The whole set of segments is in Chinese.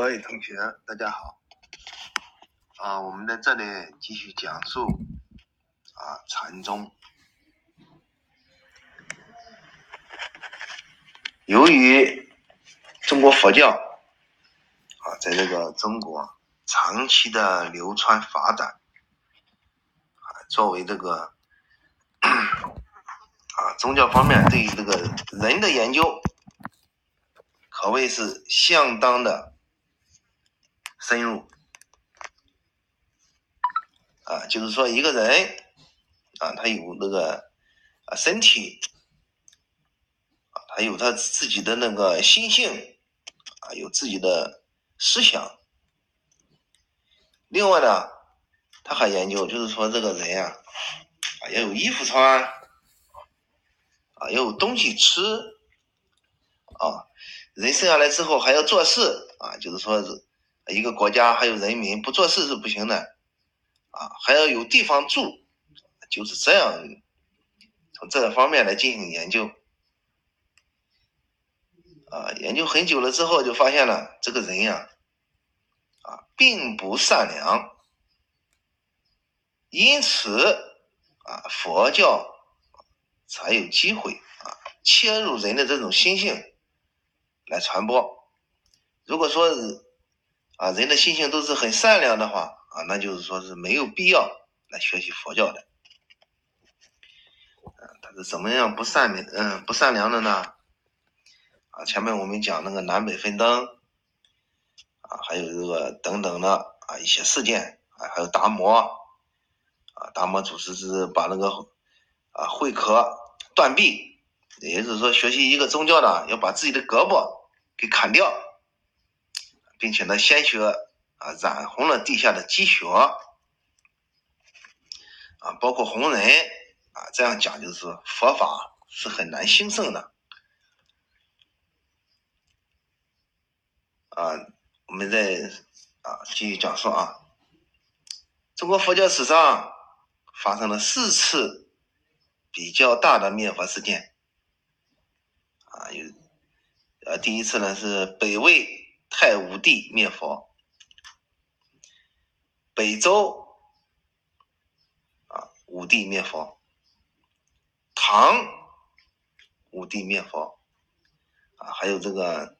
各位同学，大家好。啊，我们在这里继续讲述啊禅宗。由于中国佛教啊，在这个中国长期的流传发展啊，作为这个 啊宗教方面对于这个人的研究，可谓是相当的。深入啊，就是说一个人啊，他有那个啊身体啊，他有他自己的那个心性啊，有自己的思想。另外呢，他还研究，就是说这个人呀啊，要有衣服穿啊，要有东西吃啊，人生下来之后还要做事啊，就是说是。一个国家还有人民不做事是不行的，啊，还要有地方住，就是这样，从这个方面来进行研究，啊，研究很久了之后就发现了这个人呀，啊，并不善良，因此啊，佛教才有机会啊切入人的这种心性来传播，如果说。啊，人的心性都是很善良的话啊，那就是说是没有必要来学习佛教的。嗯，他是怎么样不善良？嗯，不善良的呢？啊，前面我们讲那个南北分灯，啊，还有这个等等的啊一些事件啊，还有达摩，啊，达摩祖师是把那个啊慧可断臂，也就是说学习一个宗教的要把自己的胳膊给砍掉。并且呢，鲜血啊染红了地下的积雪啊，包括红人啊，这样讲就是佛法是很难兴盛的啊。我们再啊继续讲述啊，中国佛教史上发生了四次比较大的灭佛事件啊，有呃第一次呢是北魏。太武帝灭佛，北周啊武帝灭佛，唐武帝灭佛，啊还有这个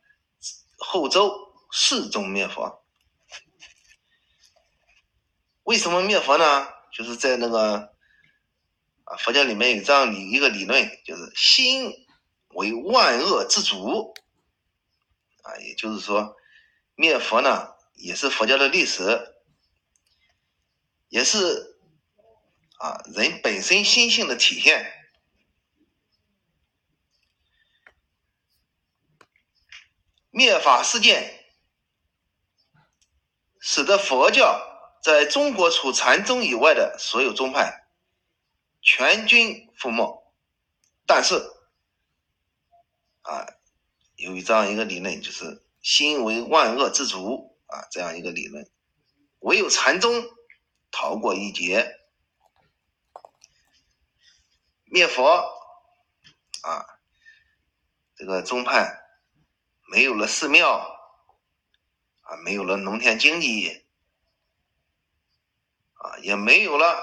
后周世宗灭佛。为什么灭佛呢？就是在那个啊佛教里面有这样理一个理论，就是心为万恶之主啊，也就是说。灭佛呢，也是佛教的历史，也是啊人本身心性的体现。灭法事件使得佛教在中国除禅宗以外的所有宗派全军覆没。但是啊，有一这样一个理论，就是。心为万恶之主啊，这样一个理论，唯有禅宗逃过一劫，灭佛啊，这个宗派没有了寺庙啊，没有了农田经济啊，也没有了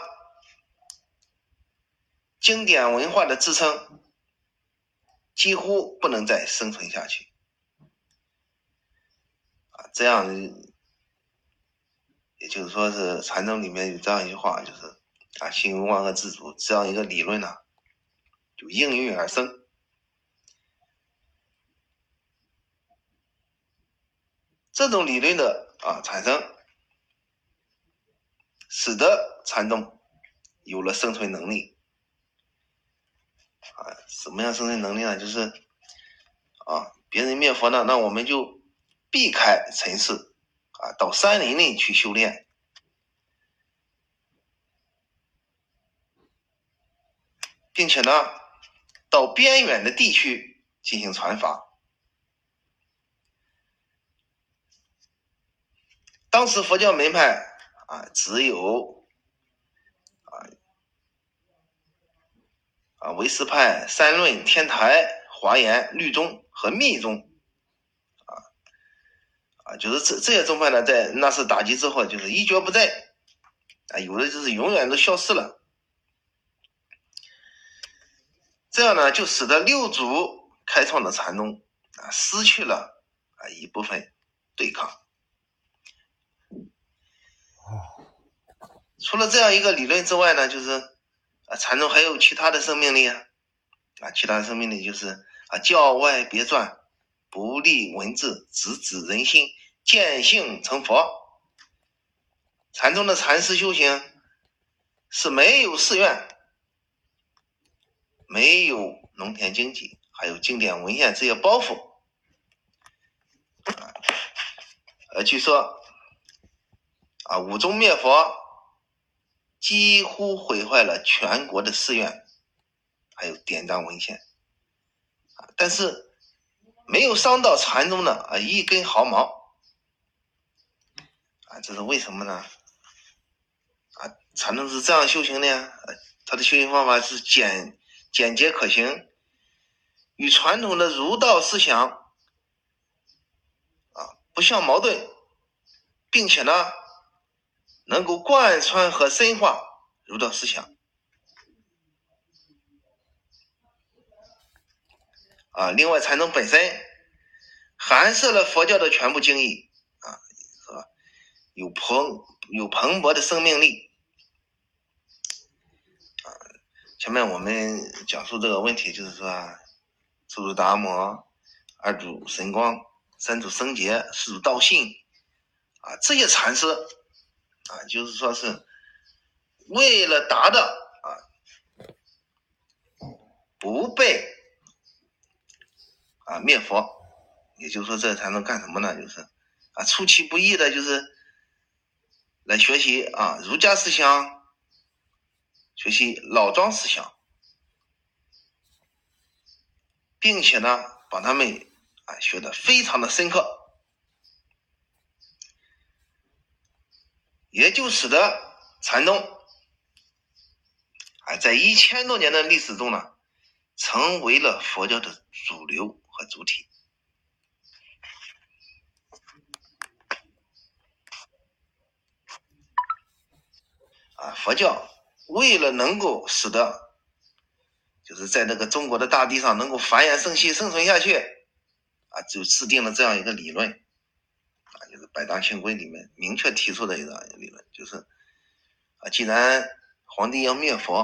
经典文化的支撑，几乎不能再生存下去。这样，也就是说是禅宗里面有这样一句话，就是啊，心无万恶之主，这样一个理论呢，就应运而生。这种理论的啊产生，使得禅宗有了生存能力。啊，什么样生存能力呢？就是啊，别人灭佛呢，那我们就。避开尘世，啊，到山林里去修炼，并且呢，到边远的地区进行传法。当时佛教门派啊，只有啊啊唯识派、三论、天台、华严、律宗和密宗。啊，就是这这些宗派呢，在那次打击之后，就是一蹶不振，啊，有的就是永远都消失了。这样呢，就使得六祖开创的禅宗啊，失去了啊一部分对抗。除了这样一个理论之外呢，就是啊，禅宗还有其他的生命力啊，啊，其他的生命力就是啊，教外别传，不立文字，直指人心，见性成佛。禅宗的禅师修行是没有寺院，没有农田经济，还有经典文献这些包袱。呃，据说啊，武宗灭佛。几乎毁坏了全国的寺院，还有典章文献，啊，但是没有伤到禅宗的啊一根毫毛，这是为什么呢？啊，禅宗是这样修行的呀，他的修行方法是简简洁可行，与传统的儒道思想啊不相矛盾，并且呢。能够贯穿和深化儒道思想啊！另外，禅宗本身含摄了佛教的全部精义，有蓬有蓬勃的生命力啊！前面我们讲述这个问题，就是说，初祖达摩、二祖神光、三祖僧杰、四祖道信啊，这些禅师。啊，就是说是为了达到啊不被啊灭佛，也就是说这才能干什么呢？就是啊出其不意的，就是来学习啊儒家思想，学习老庄思想，并且呢把他们啊学的非常的深刻。也就使得禅宗啊，在一千多年的历史中呢，成为了佛教的主流和主体。啊，佛教为了能够使得，就是在那个中国的大地上能够繁衍生息、生存下去，啊，就制定了这样一个理论。啊就是《百大清规》里面明确提出的一个理论，就是啊，既然皇帝要灭佛，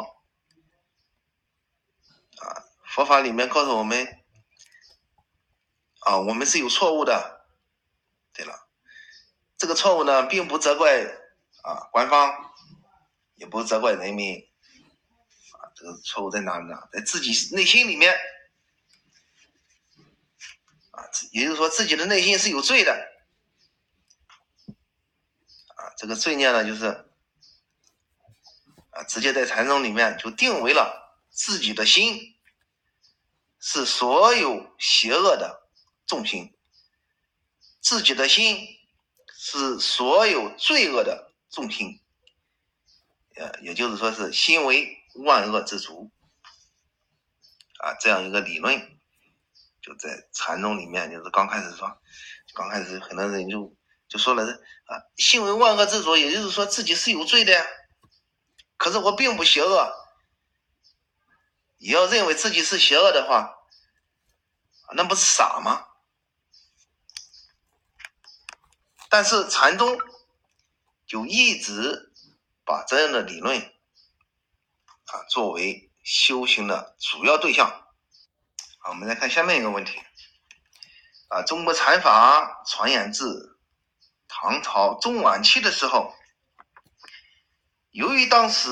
啊，佛法里面告诉我们，啊，我们是有错误的。对了，这个错误呢，并不责怪啊官方，也不责怪人民，啊，这个错误在哪里呢？在自己内心里面，啊，也就是说自己的内心是有罪的。啊这个罪孽呢，就是啊，直接在禅宗里面就定为了自己的心是所有邪恶的重心，自己的心是所有罪恶的重心，呃，也就是说是心为万恶之主啊，这样一个理论就在禅宗里面，就是刚开始说，刚开始很多人就。就说了啊，心为万恶之主，也就是说自己是有罪的呀。可是我并不邪恶，你要认为自己是邪恶的话，那不是傻吗？但是禅宗就一直把这样的理论啊作为修行的主要对象。好，我们来看下面一个问题啊，中国禅法传言至。唐朝中晚期的时候，由于当时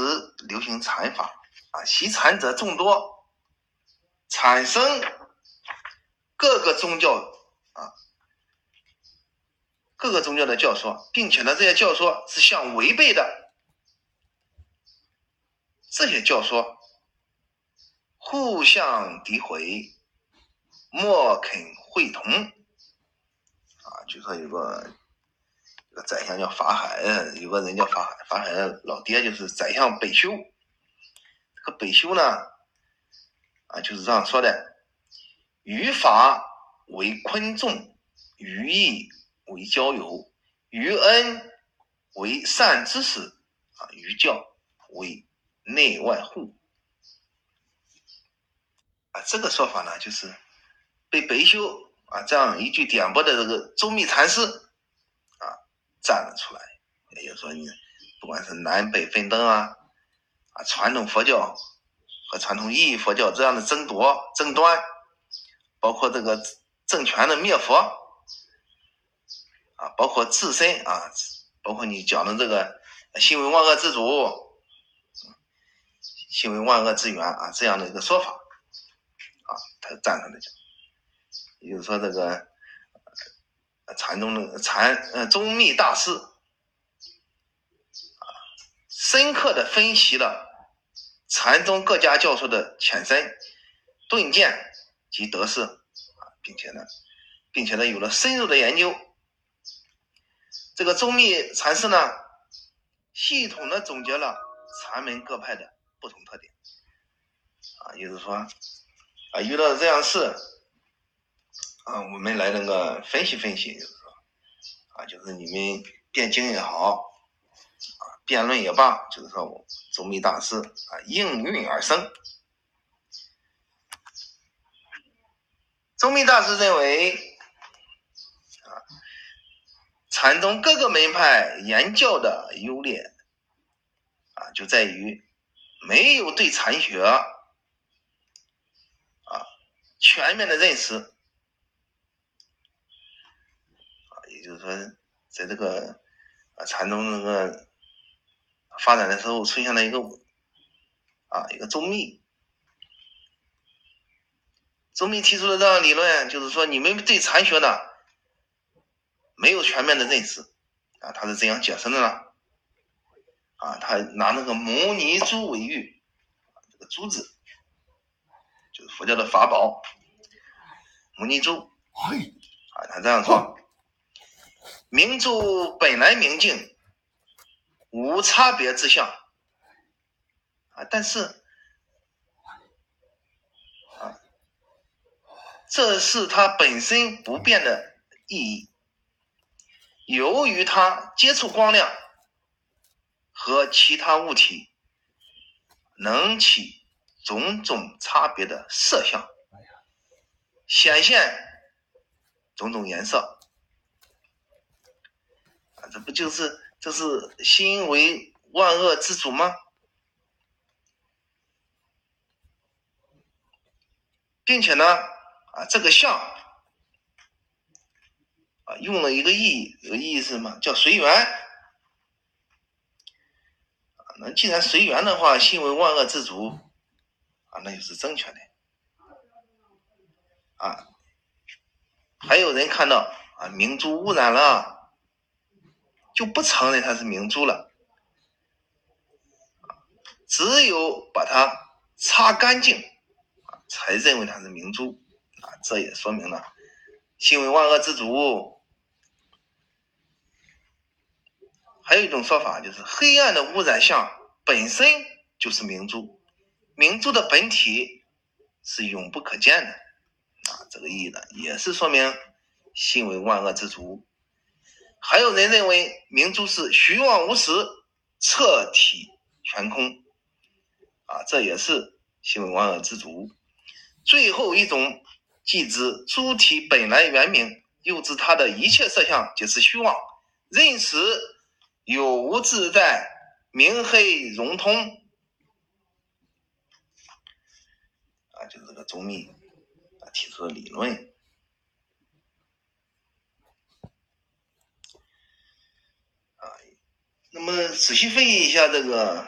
流行禅法啊，习禅者众多，产生各个宗教啊，各个宗教的教说，并且呢，这些教说是相违背的，这些教说互相诋毁，莫肯会同啊，就说有个。这个宰相叫法海，有个人叫法海，法海的老爹就是宰相北修。这个北修呢，啊，就是这样说的：于法为昆众，语义为交友，于恩为善知识啊，于教为内外护啊。这个说法呢，就是被白修啊这样一句点拨的这个周密禅师啊站了出来。也就是说，你不管是南北分灯啊啊，传统佛教和传统意义佛教这样的争夺争端，包括这个政权的灭佛。啊，包括自身啊，包括你讲的这个心为万恶之主，心为万恶之源啊，这样的一个说法啊，他赞成的讲，也就是说这个禅宗的禅呃宗密大师啊，深刻的分析了禅宗各家教授的浅深顿见及得失啊，并且呢，并且呢有了深入的研究。这个宗密禅师呢，系统的总结了禅门各派的不同特点，啊，也就是说，啊，遇到这样事，啊，我们来那个分析分析，就是说，啊，就是你们辩经也好，啊，辩论也罢，就是说，宗密大师啊，应运而生。宗密大师认为。啊禅宗各个门派言教的优劣啊，就在于没有对禅学啊全面的认识啊，也就是说，在这个啊禅宗那个发展的时候，出现了一个啊一个宗密，宗密提出的这样理论，就是说你们对禅学呢。没有全面的认识啊，他是怎样解释的呢？啊，他拿那个摩尼珠为喻，这个珠子就是佛教的法宝，摩尼珠。啊，他这样说：明珠本来明净，无差别之相啊，但是啊，这是它本身不变的意义。由于它接触光亮和其他物体，能起种种差别的色相，显现种种颜色，啊，这不就是这是心为万恶之主吗？并且呢，啊，这个相。用了一个意义，这个意义是什么？叫随缘。那既然随缘的话，心为万恶之主，啊，那就是正确的。啊，还有人看到啊，明珠污染了，就不承认它是明珠了。只有把它擦干净，才认为它是明珠。啊，这也说明了心为万恶之主。还有一种说法，就是黑暗的污染相本身就是明珠，明珠的本体是永不可见的啊，这个意义呢，也是说明心为万恶之主。还有人认为明珠是虚妄无实、彻体全空啊，这也是心为万恶之主。最后一种即知珠体本来原明，又知它的一切色相皆是虚妄，认识。有无自在，明黑融通啊，就是这个周密提出的理论啊。那么仔细分析一下这个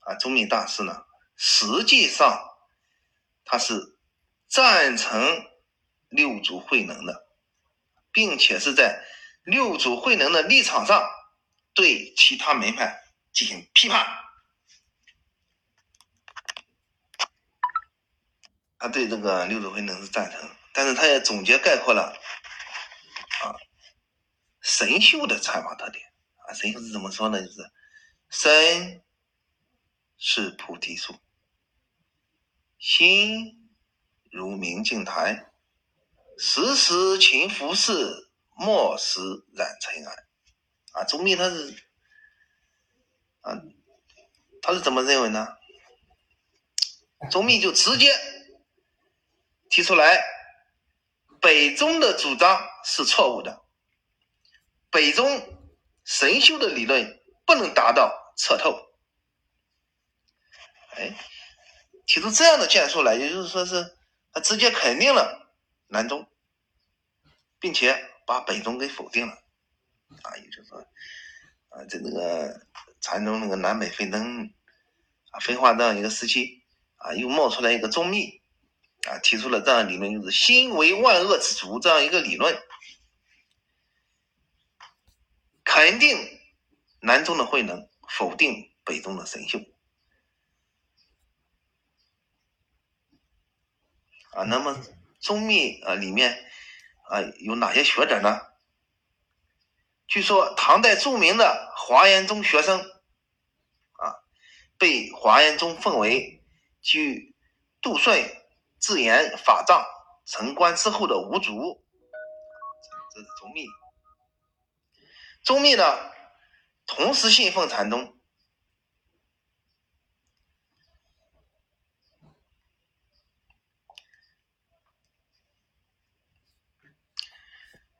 啊，周密大师呢，实际上他是赞成六祖慧能的，并且是在六祖慧能的立场上。对其他门派进行批判，他对这个六祖慧能是赞成，但是他也总结概括了啊神秀的禅法特点啊，神秀是怎么说呢？就是身是菩提树，心如明镜台，时时勤拂拭，莫使染尘埃。啊，周密他是啊，他是怎么认为呢？周密就直接提出来，北宗的主张是错误的，北宗神修的理论不能达到彻透。哎，提出这样的建树来，也就是说是他直接肯定了南宗，并且把北宗给否定了。啊，也就是说，啊，在那个禅宗那个南北分灯啊分化这样一个时期，啊，又冒出来一个宗密，啊，提出了这样理论，就是心为万恶之主这样一个理论，肯定南宗的慧能，否定北宗的神秀。啊，那么宗密啊里面啊有哪些学者呢？据说唐代著名的华严宗学生，啊，被华严宗奉为据杜顺自言法藏成观之后的五祖，这是宗密。宗密呢，同时信奉禅宗，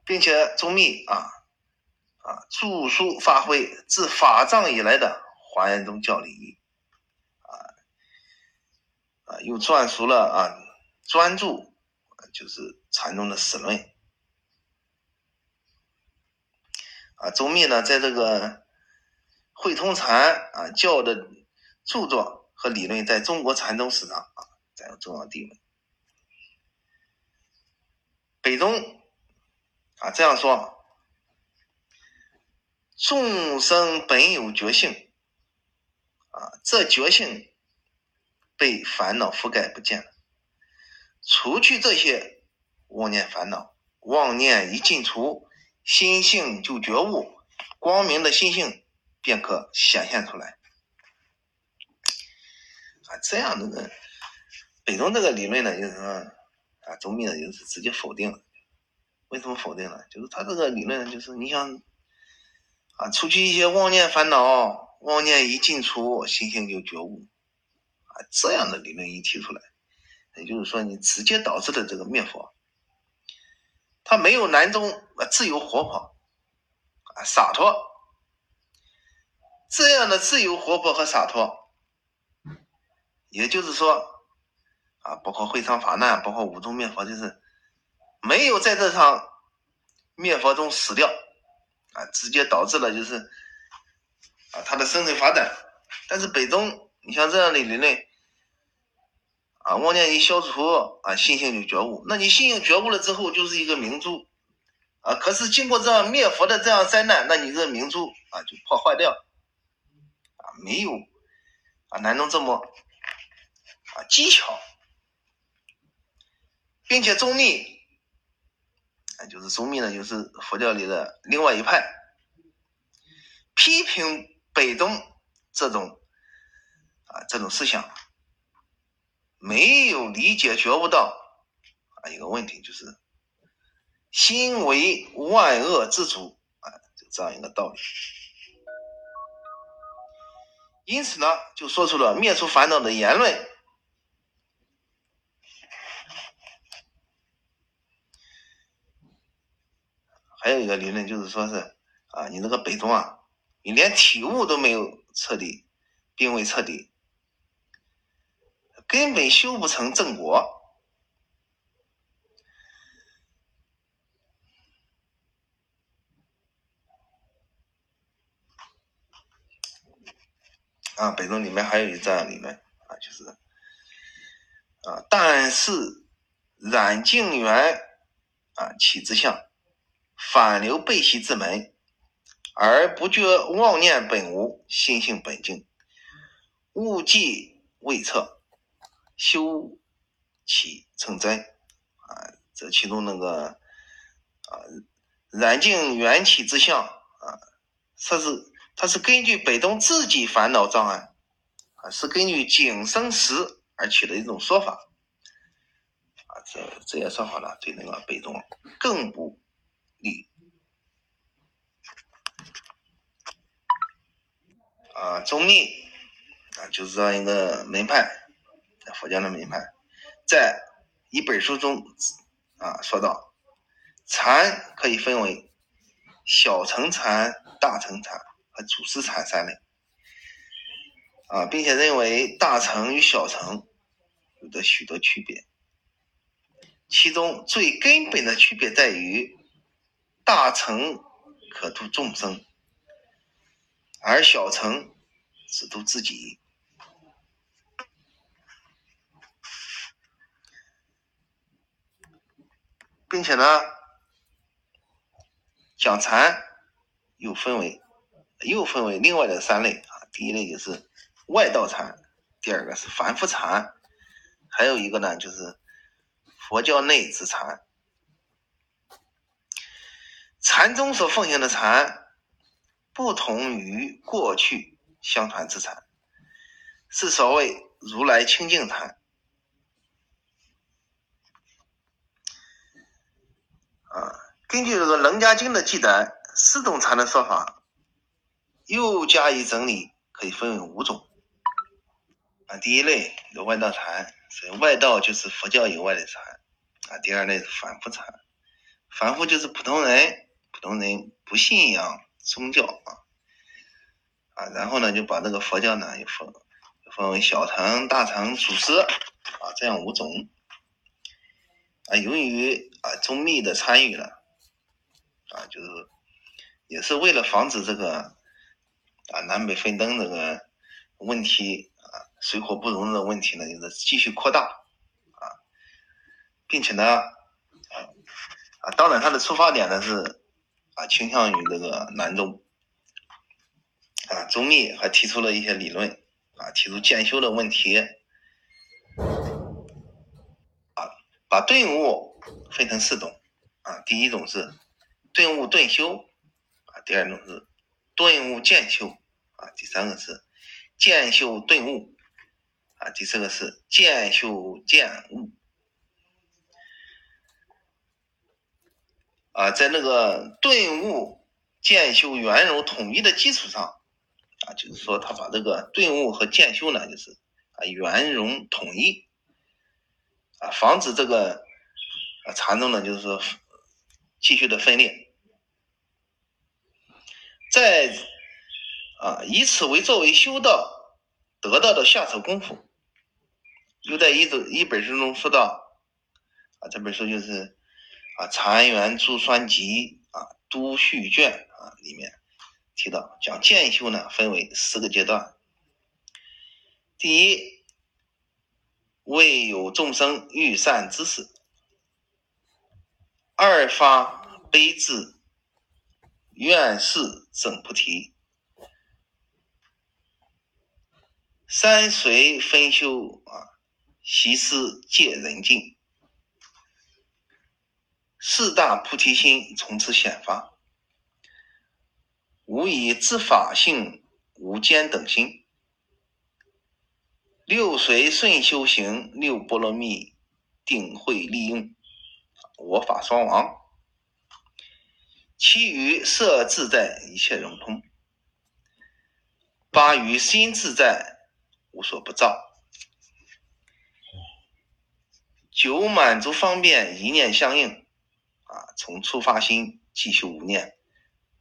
并且宗密啊。啊，著书发挥自法藏以来的华严宗教理，啊啊，又撰述了啊专著，就是禅宗的史论。啊，周密呢，在这个会通禅啊教的著作和理论，在中国禅宗史上啊占有重要地位。北宗啊这样说。众生本有觉性，啊，这觉性被烦恼覆盖不见了。除去这些妄念烦恼，妄念一尽除，心性就觉悟，光明的心性便可显现出来。啊，这样的个北宗这个理论呢，就是说，啊，周密呢就是直接否定了。为什么否定呢？就是他这个理论，就是你想。啊，除去一些妄念烦恼，妄念一进出，心性就觉悟。啊，这样的理论一提出来，也就是说，你直接导致的这个灭佛，他没有南宗啊自由活泼，啊洒脱，这样的自由活泼和洒脱，也就是说，啊，包括会昌法难，包括五宗灭佛，就是没有在这场灭佛中死掉。啊，直接导致了就是啊，他的生存发展。但是北宗，你像这样的理论，啊，妄念一消除，啊，心性就觉悟。那你心性觉悟了之后，就是一个明珠，啊，可是经过这样灭佛的这样灾难，那你这明珠啊就破坏掉，啊，没有啊南宗这么啊技巧，并且中立。就是宗密呢，就是佛教里的另外一派，批评北宗这种啊这种思想，没有理解觉悟到啊一个问题，就是心为万恶之主啊，就这样一个道理。因此呢，就说出了灭除烦恼的言论。还有一个理论就是说是啊，你那个北宗啊，你连体悟都没有彻底，并未彻底，根本修不成正果。啊，北宗里面还有一这样理论啊，就是啊，但是染净缘啊起之相。反流背袭之门，而不觉妄念本无，心性本净，物迹未测，修起成真。啊，这其中那个啊，染净缘起之相啊，它是它是根据北宗自己烦恼障碍啊，是根据景生时而起的一种说法。啊，这这些说法呢，对那个北宗更不。你。啊，宗密啊，就是这样一个门派，佛教的门派，在一本书中啊说到，禅可以分为小乘禅、大乘禅和祖师禅三类。啊，并且认为大乘与小乘有着许多区别，其中最根本的区别在于大乘可度众生。而小乘只度自己，并且呢，讲禅又分为又分为另外的三类啊。第一类就是外道禅，第二个是凡夫禅，还有一个呢就是佛教内之禅。禅宗所奉行的禅。不同于过去相传之禅，是所谓如来清净禅。啊，根据这个《楞伽经》的记载，四种禅的说法又加以整理，可以分为五种。啊，第一类有外道禅，所以外道就是佛教以外的禅。啊，第二类是凡夫禅，凡夫就是普通人，普通人不信仰。宗教啊，啊，然后呢，就把这个佛教呢，又分分为小乘、大乘、祖师啊，这样五种啊。由于啊宗密的参与了啊，就是也是为了防止这个啊南北分灯这个问题啊水火不容的问题呢，就是继续扩大啊，并且呢啊啊，当然他的出发点呢是。啊，倾向于这个南宗啊，周密还提出了一些理论啊，提出渐修的问题。啊，把顿悟分成四种。啊，第一种是顿悟顿修啊，第二种是顿悟渐修。啊，第三个是渐修顿悟。啊，第四个是渐修渐悟。啊，在那个顿悟渐修圆融统一的基础上，啊，就是说他把这个顿悟和渐修呢，就是啊圆融统一，啊，防止这个啊禅宗呢，就是说继续的分裂，在啊以此为作为修道得到的下手功夫，又在一种一本书中说到，啊，这本书就是。啊，《禅园注酸集》啊，《都续卷》啊，里面提到讲渐修呢，分为四个阶段。第一，未有众生欲善之事；二发悲智，愿事整菩提；三随分修啊，习思戒人境。四大菩提心从此显发，无以自法性无间等心，六随顺修行，六波罗蜜定会利用，我法双亡，其余色自在一切融通，八于心自在无所不造，九满足方便一念相应。啊，从出发心继续无念，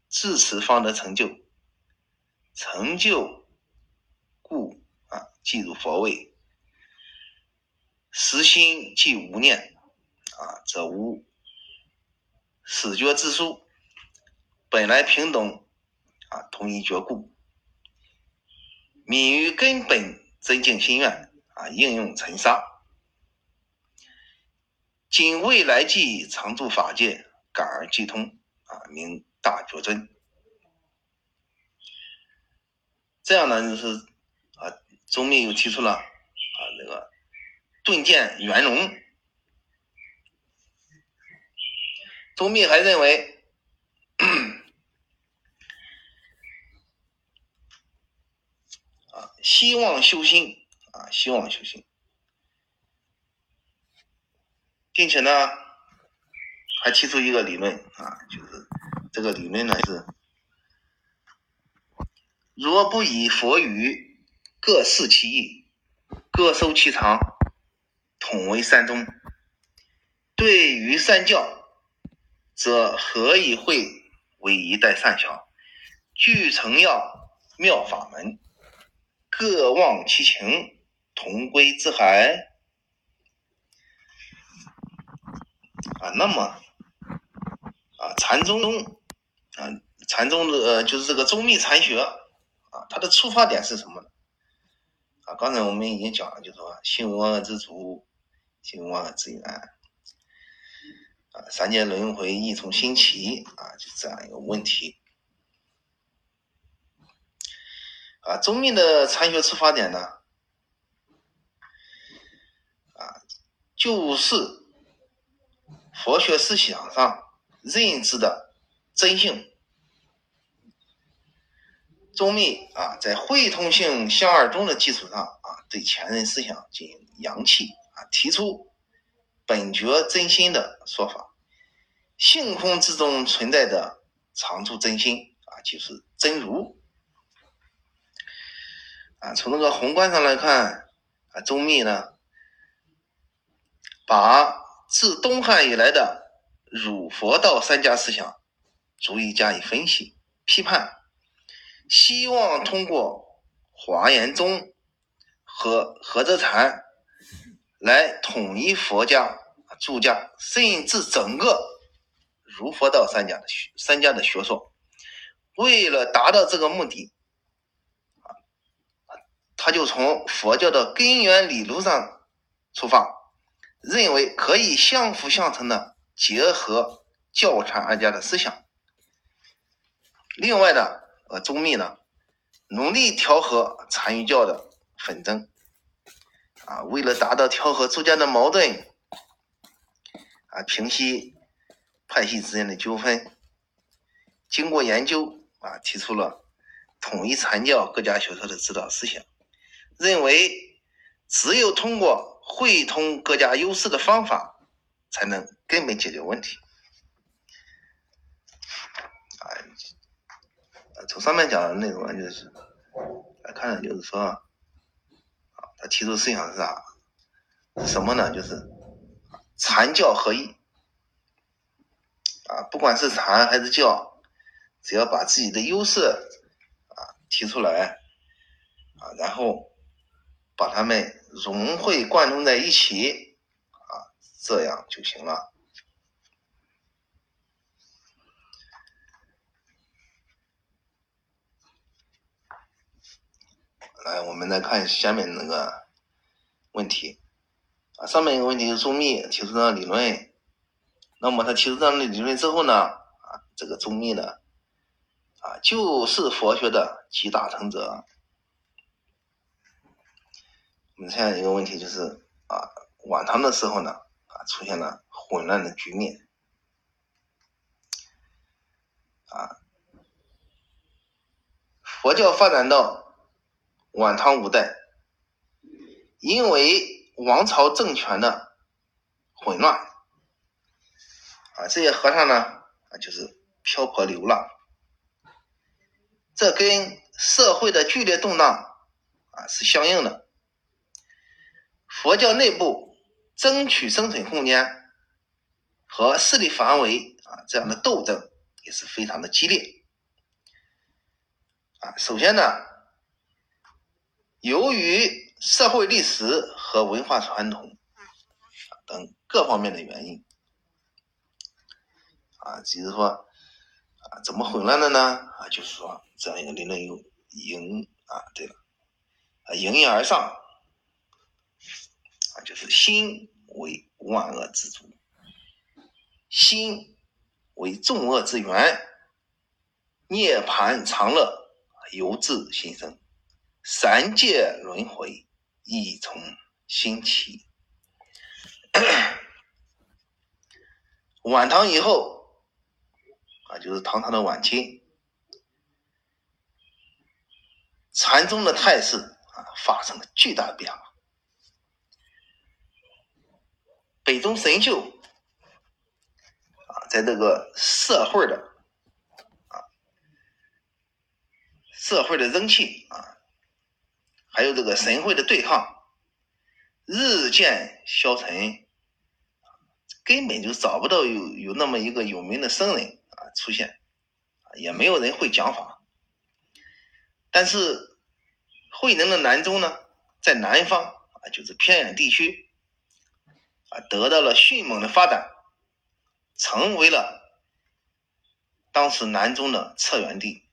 至此方得成就。成就故啊，即入佛位。实心即无念啊，则无始觉之殊。本来平等啊，同一觉故。敏于根本真净心愿啊，应用尘沙。今未来际常住法界，感而即通啊，名大觉真。这样呢，就是啊，宗密又提出了啊，那个顿渐圆融。宗密还认为啊，希望修心啊，希望修心。并且呢，还提出一个理论啊，就是这个理论呢是若不以佛语，各视其意，各收其长，统为三宗。对于三教，则何以会为一代善小？俱成要妙法门，各忘其情，同归之海。啊，那么啊，禅宗啊，禅宗的呃，就是这个宗密禅学啊，它的出发点是什么呢？啊，刚才我们已经讲了，就说心无二之主，心无二之源，啊，三界轮回一从心起啊，就这样一个问题。啊，宗密的禅学出发点呢，啊，就是。佛学思想上认知的真性，宗密啊，在会通性相二中的基础上啊，对前人思想进行扬弃啊，提出本觉真心的说法。性空之中存在的常住真心啊，就是真如啊。从这个宏观上来看啊，宗密呢，把。自东汉以来的儒佛道三家思想，逐一加以分析、批判，希望通过华严宗和合泽禅来统一佛家、儒家，甚至整个儒佛道三家的学三家的学说。为了达到这个目的，他就从佛教的根源理论上出发。认为可以相辅相成的结合教禅二家的思想。另外呢，呃，宗密呢，努力调和禅与教的纷争，啊，为了达到调和诸家的矛盾，啊，平息派系之间的纠纷，经过研究，啊，提出了统一禅教各家学说的指导思想，认为只有通过。汇通各家优势的方法，才能根本解决问题。啊，从上面讲的内容呢，就是来看，就是说，啊，他提出思想是啥？什么呢？就是禅教合一。啊，不管是禅还是教，只要把自己的优势啊提出来，啊，然后把他们。融会贯通在一起，啊，这样就行了。来，我们来看下面那个问题，啊，上面一个问题是周密提出的理论，那么他提出这样的理论之后呢，啊，这个周密呢，啊，就是佛学的集大成者。我们现在一个问题就是啊，晚唐的时候呢，啊，出现了混乱的局面，啊，佛教发展到晚唐五代，因为王朝政权的混乱，啊，这些和尚呢，啊，就是漂泊流浪，这跟社会的剧烈动荡啊是相应的。佛教内部争取生存空间和势力范围啊，这样的斗争也是非常的激烈啊。首先呢，由于社会历史和文化传统等各方面的原因啊，就是说啊，怎么混乱的呢？啊，就是说这样一个理论有迎啊，对了，啊，迎面而上。啊就是心为万恶之主，心为众恶之源，涅盘常乐由自心生，三界轮回亦从心起。晚唐以后啊，就是唐朝的晚期，禅宗的态势啊发生了巨大的变化。北宗神秀啊，在这个社会的啊社会的人气啊，还有这个神会的对抗日渐消沉，根本就找不到有有那么一个有名的僧人啊出现，也没有人会讲法。但是慧能的南宗呢，在南方啊，就是偏远地区啊，得到了迅猛的发展，成为了当时南中的策源地。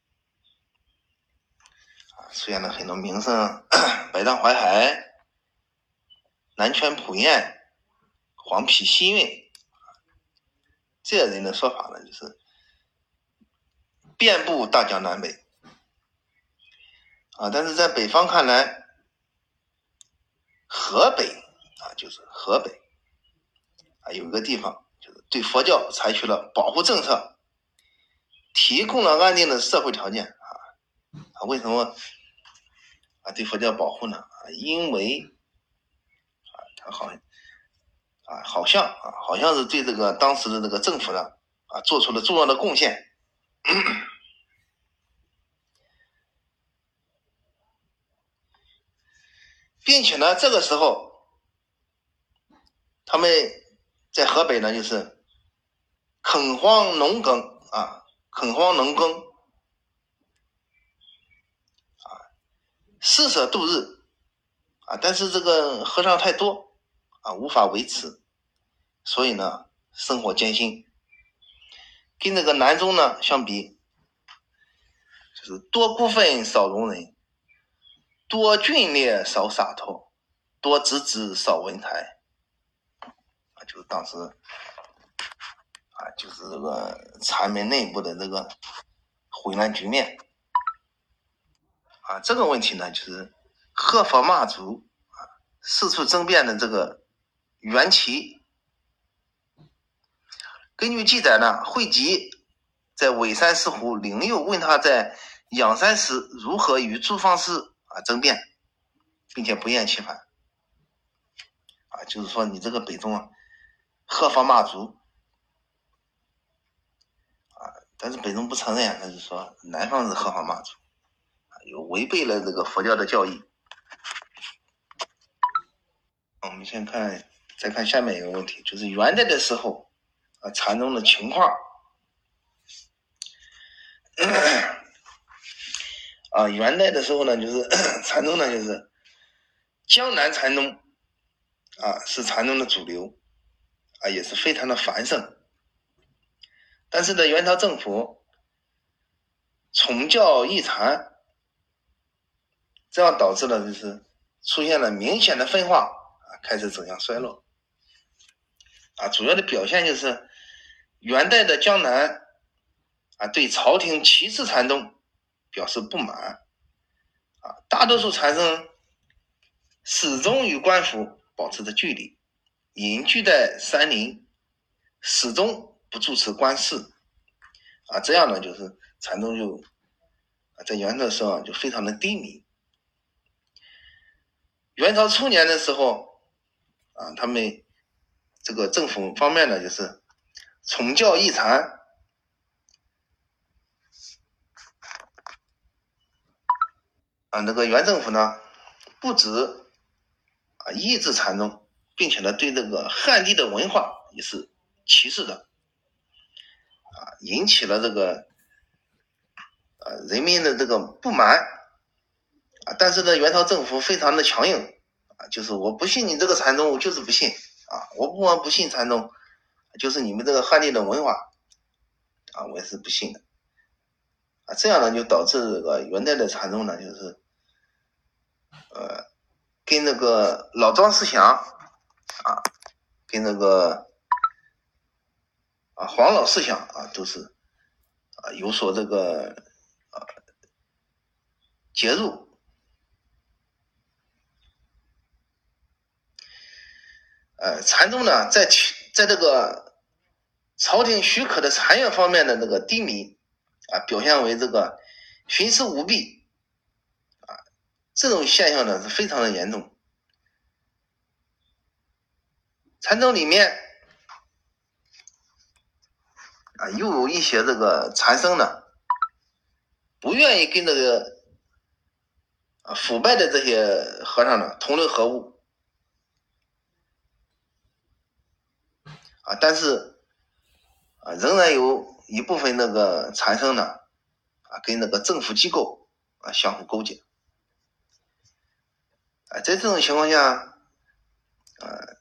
啊出现了很多名胜，百丈淮海、南泉普彦、黄陂西运，这些人的说法呢，就是遍布大江南北啊。但是在北方看来，河北啊，就是河北啊，有一个地方就是对佛教采取了保护政策，提供了安定的社会条件啊。啊，为什么？啊，对佛教保护呢？啊，因为啊，他好啊，好像啊，好像是对这个当时的这个政府呢，啊，做出了重要的贡献，并且呢，这个时候他们在河北呢，就是垦荒农耕啊，垦荒农耕。啊施舍度日，啊，但是这个和尚太多，啊，无法维持，所以呢，生活艰辛。跟那个南宗呢相比，就是多孤愤少容人，多峻烈少洒脱，多直直少文才，就是当时，啊，就是这个禅门内部的这个混乱局面。啊，这个问题呢，就是喝佛骂祖啊，四处争辩的这个缘起。根据记载呢，慧吉在尾山石湖灵佑问他在仰山时如何与诸方师啊争辩，并且不厌其烦。啊，就是说你这个北宗啊，喝佛骂祖啊，但是北宗不承认，他就说南方是喝佛骂祖。有违背了这个佛教的教义。我们先看，再看下面一个问题，就是元代的时候啊，禅宗的情况。啊，元代的时候呢，就是 禅宗呢，就是江南禅宗啊，是禅宗的主流啊，也是非常的繁盛。但是呢，元朝政府崇教抑禅。这样导致了就是出现了明显的分化啊，开始走向衰落啊。主要的表现就是元代的江南啊，对朝廷旗帜禅宗表示不满啊，大多数禅僧始终与官府保持着距离，隐居在山林，始终不主持官事啊。这样呢，就是禅宗就啊，在元朝的时候就非常的低迷。元朝初年的时候，啊，他们这个政府方面呢，就是崇教抑禅，啊，那个元政府呢，不止啊抑制禅宗，并且呢，对这个汉地的文化也是歧视的，啊，引起了这个啊人民的这个不满。啊，但是呢，元朝政府非常的强硬，啊，就是我不信你这个禅宗，我就是不信，啊，我不光不信禅宗，就是你们这个汉地的文化，啊，我也是不信的，啊，这样呢就导致这个元代的禅宗呢，就是，呃，跟那个老庄思想，啊，跟那个，啊黄老思想啊，都是，啊有所这个，啊，介入。呃，禅宗呢，在在这个朝廷许可的禅院方面的那个低迷啊，表现为这个徇私舞弊啊，这种现象呢是非常的严重。禅宗里面啊，又有一些这个禅僧呢，不愿意跟这个啊腐败的这些和尚呢同流合污啊，但是啊仍然有一部分那个禅僧呢啊跟那个政府机构啊相互勾结啊，在这种情况下。呃，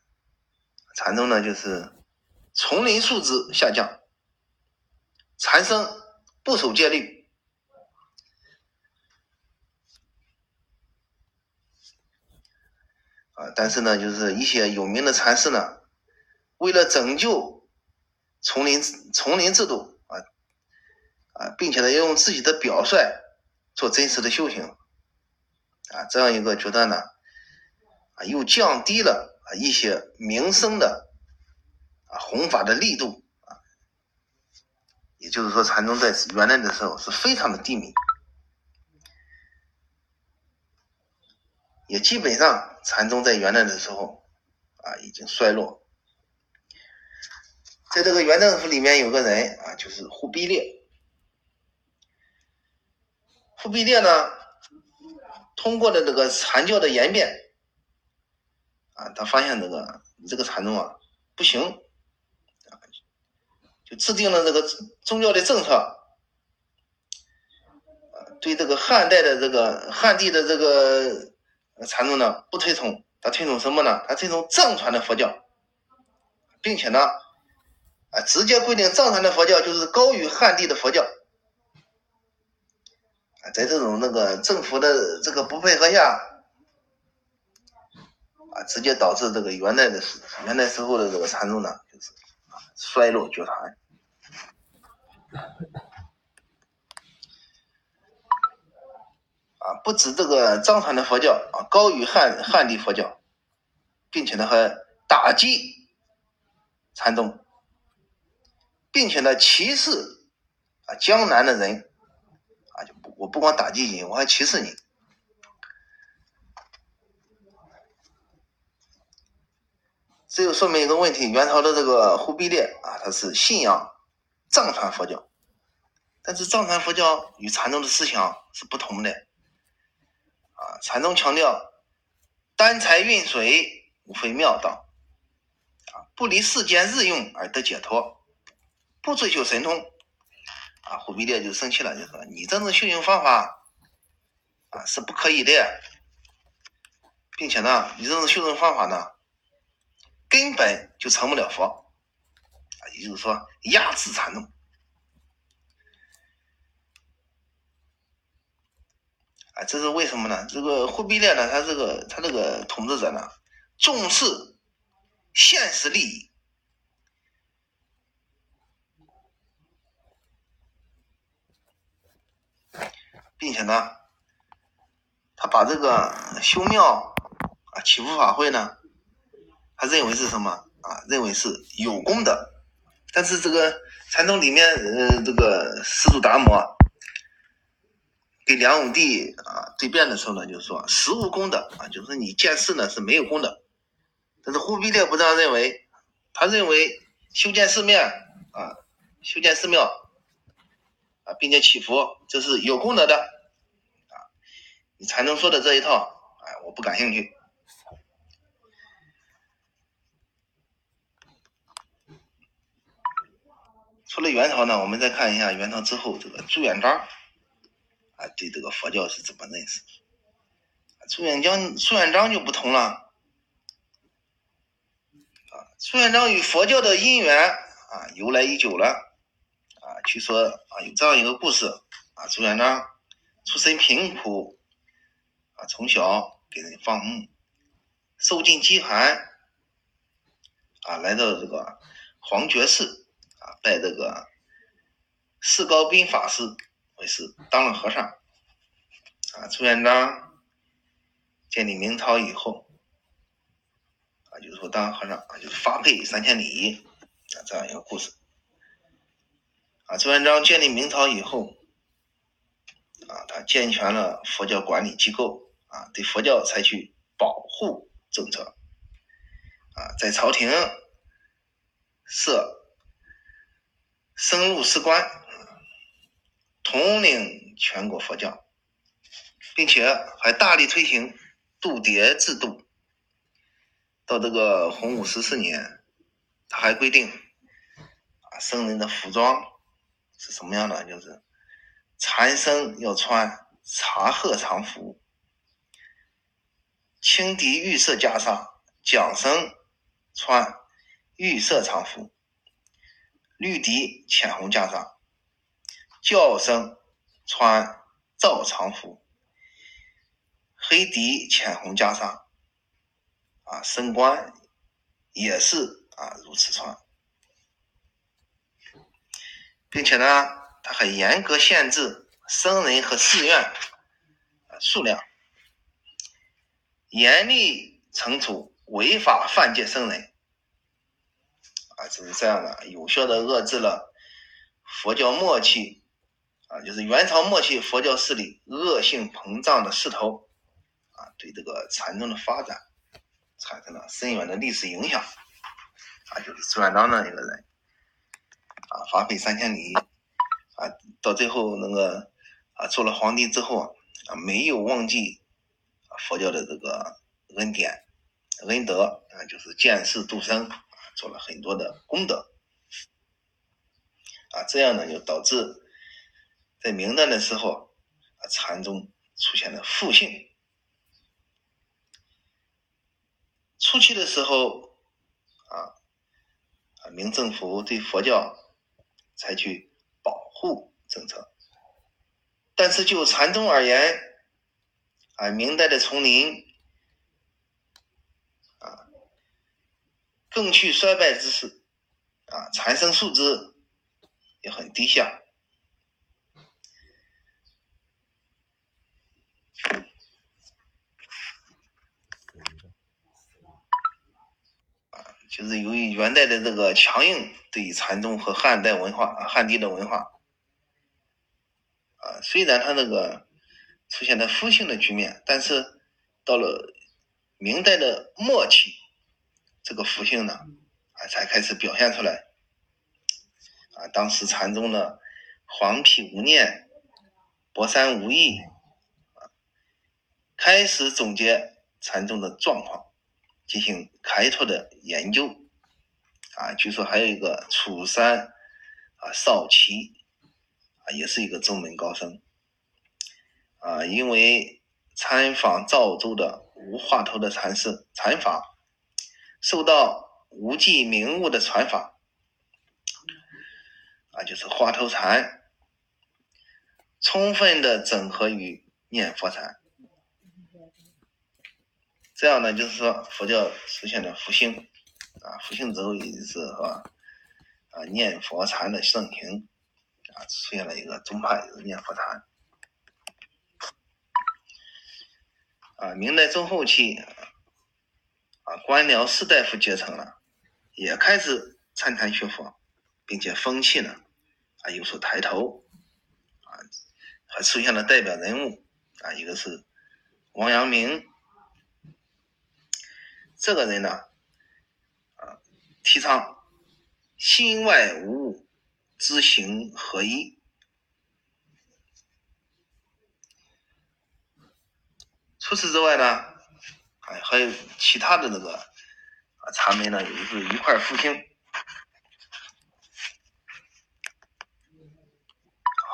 禅宗呢，就是丛林素质下降，禅僧不守戒律啊。但是呢，就是一些有名的禅师呢，为了拯救丛林丛林制度啊啊，并且呢，要用自己的表率做真实的修行啊，这样一个决断呢，啊，又降低了。啊，一些民生的啊弘法的力度啊，也就是说，禅宗在元代的时候是非常的低迷，也基本上禅宗在元代的时候啊已经衰落。在这个元政府里面有个人啊，就是忽必烈。忽必烈呢，通过了这个禅教的演变。啊，他发现这个你这个禅宗啊不行，啊，就制定了这个宗教的政策，啊，对这个汉代的这个汉地的这个禅宗呢不推崇，他推崇什么呢？他推崇藏传的佛教，并且呢，啊，直接规定藏传的佛教就是高于汉地的佛教，啊，在这种那个政府的这个不配合下。啊，直接导致这个元代的时元代时候的这个禅宗呢，就是啊衰落绝传。啊，不止这个藏传的佛教啊高于汉汉地佛教，并且呢还打击禅宗，并且呢歧视啊江南的人啊就不我不光打击你，我还歧视你。这就说明一个问题：元朝的这个忽必烈啊，他是信仰藏传佛教，但是藏传佛教与禅宗的思想是不同的啊。禅宗强调丹财运水，无非妙道啊，不离世间日用而得解脱，不追求神通啊。忽必烈就生气了，就说：“你这种修行方法啊是不可以的，并且呢，你这种修行方法呢。”根本就成不了佛啊，也就是说压制禅宗啊，这是为什么呢？这个忽必烈呢，他这个他这个统治者呢，重视现实利益，并且呢，他把这个修庙啊、祈福法会呢。他认为是什么啊？认为是有功德，但是这个禅宗里面，呃，这个师祖达摩跟梁武帝啊对辩的时候呢，就是说实无功德啊，就是你建寺呢是没有功德。但是忽必烈不这样认为，他认为修建寺庙啊，修建寺庙啊，并且祈福，这是有功德的啊。你禅宗说的这一套，哎，我不感兴趣。除了元朝呢，我们再看一下元朝之后这个朱元璋啊，对这个佛教是怎么认识？朱元璋朱元璋就不同了啊，朱元璋与佛教的因缘啊由来已久了啊，据说啊有这样一个故事啊，朱元璋出身贫苦啊，从小给人放牧，受尽饥寒啊，来到这个黄觉寺。啊拜这个释高斌法师为师，当了和尚。啊，朱元璋建立明朝以后，啊，就是说当和尚啊，就是发配三千里啊，这样一个故事。啊，朱元璋建立明朝以后，啊，他健全了佛教管理机构，啊，对佛教采取保护政策，啊，在朝廷设。生入士官，统领全国佛教，并且还大力推行度牒制度。到这个洪武十四年，他还规定啊，僧人的服装是什么样的？就是禅僧要穿茶褐长服，青底玉色袈裟；讲僧穿玉色长服，绿底浅红袈裟；叫声穿皂长服，黑底浅红袈裟。啊，升官也是啊，如此穿，并且呢，他还严格限制僧人和寺院数量，严厉惩处违法犯戒僧人。啊，就是这样的，有效的遏制了佛教末期啊，就是元朝末期佛教势力恶性膨胀的势头啊，对这个禅宗的发展。产生了深远的历史影响，啊，就是朱元璋那一个人，啊，发配三千里，啊，到最后那个啊做了皇帝之后啊，没有忘记佛教的这个恩典、恩德啊，就是见世度生，做了很多的功德，啊，这样呢就导致在明代的时候啊，禅宗出现了复兴。初期的时候，啊，啊，明政府对佛教采取保护政策，但是就禅宗而言，啊，明代的丛林，啊，更去衰败之势，啊，禅僧素质也很低下。就是由于元代的这个强硬对禅宗和汉代文化、汉地的文化，啊，虽然它那个出现了复兴的局面，但是到了明代的末期，这个复兴呢，啊，才开始表现出来。啊，当时禅宗的黄皮无念、博山无义，啊，开始总结禅宗的状况。进行开拓的研究，啊，据说还有一个楚山啊少奇啊，也是一个宗门高僧，啊，因为参访赵州的无话头的禅师禅法，受到无记明悟的传法，啊，就是花头禅，充分的整合于念佛禅。这样呢，就是说佛教实现了复兴，啊，复兴之后也是是吧？啊，念佛禅的盛行，啊，出现了一个宗派，就是念佛禅。啊，明代中后期，啊，官僚士大夫阶层呢，也开始参禅学佛，并且风气呢，啊，有所抬头，啊，还出现了代表人物，啊，一个是王阳明。这个人呢，啊，提倡心外无物，知行合一。除此之外呢，哎，还有其他的那个啊产品呢，也是一块复兴。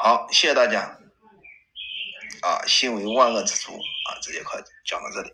好，谢谢大家。啊，心为万恶之主啊，这节课讲到这里。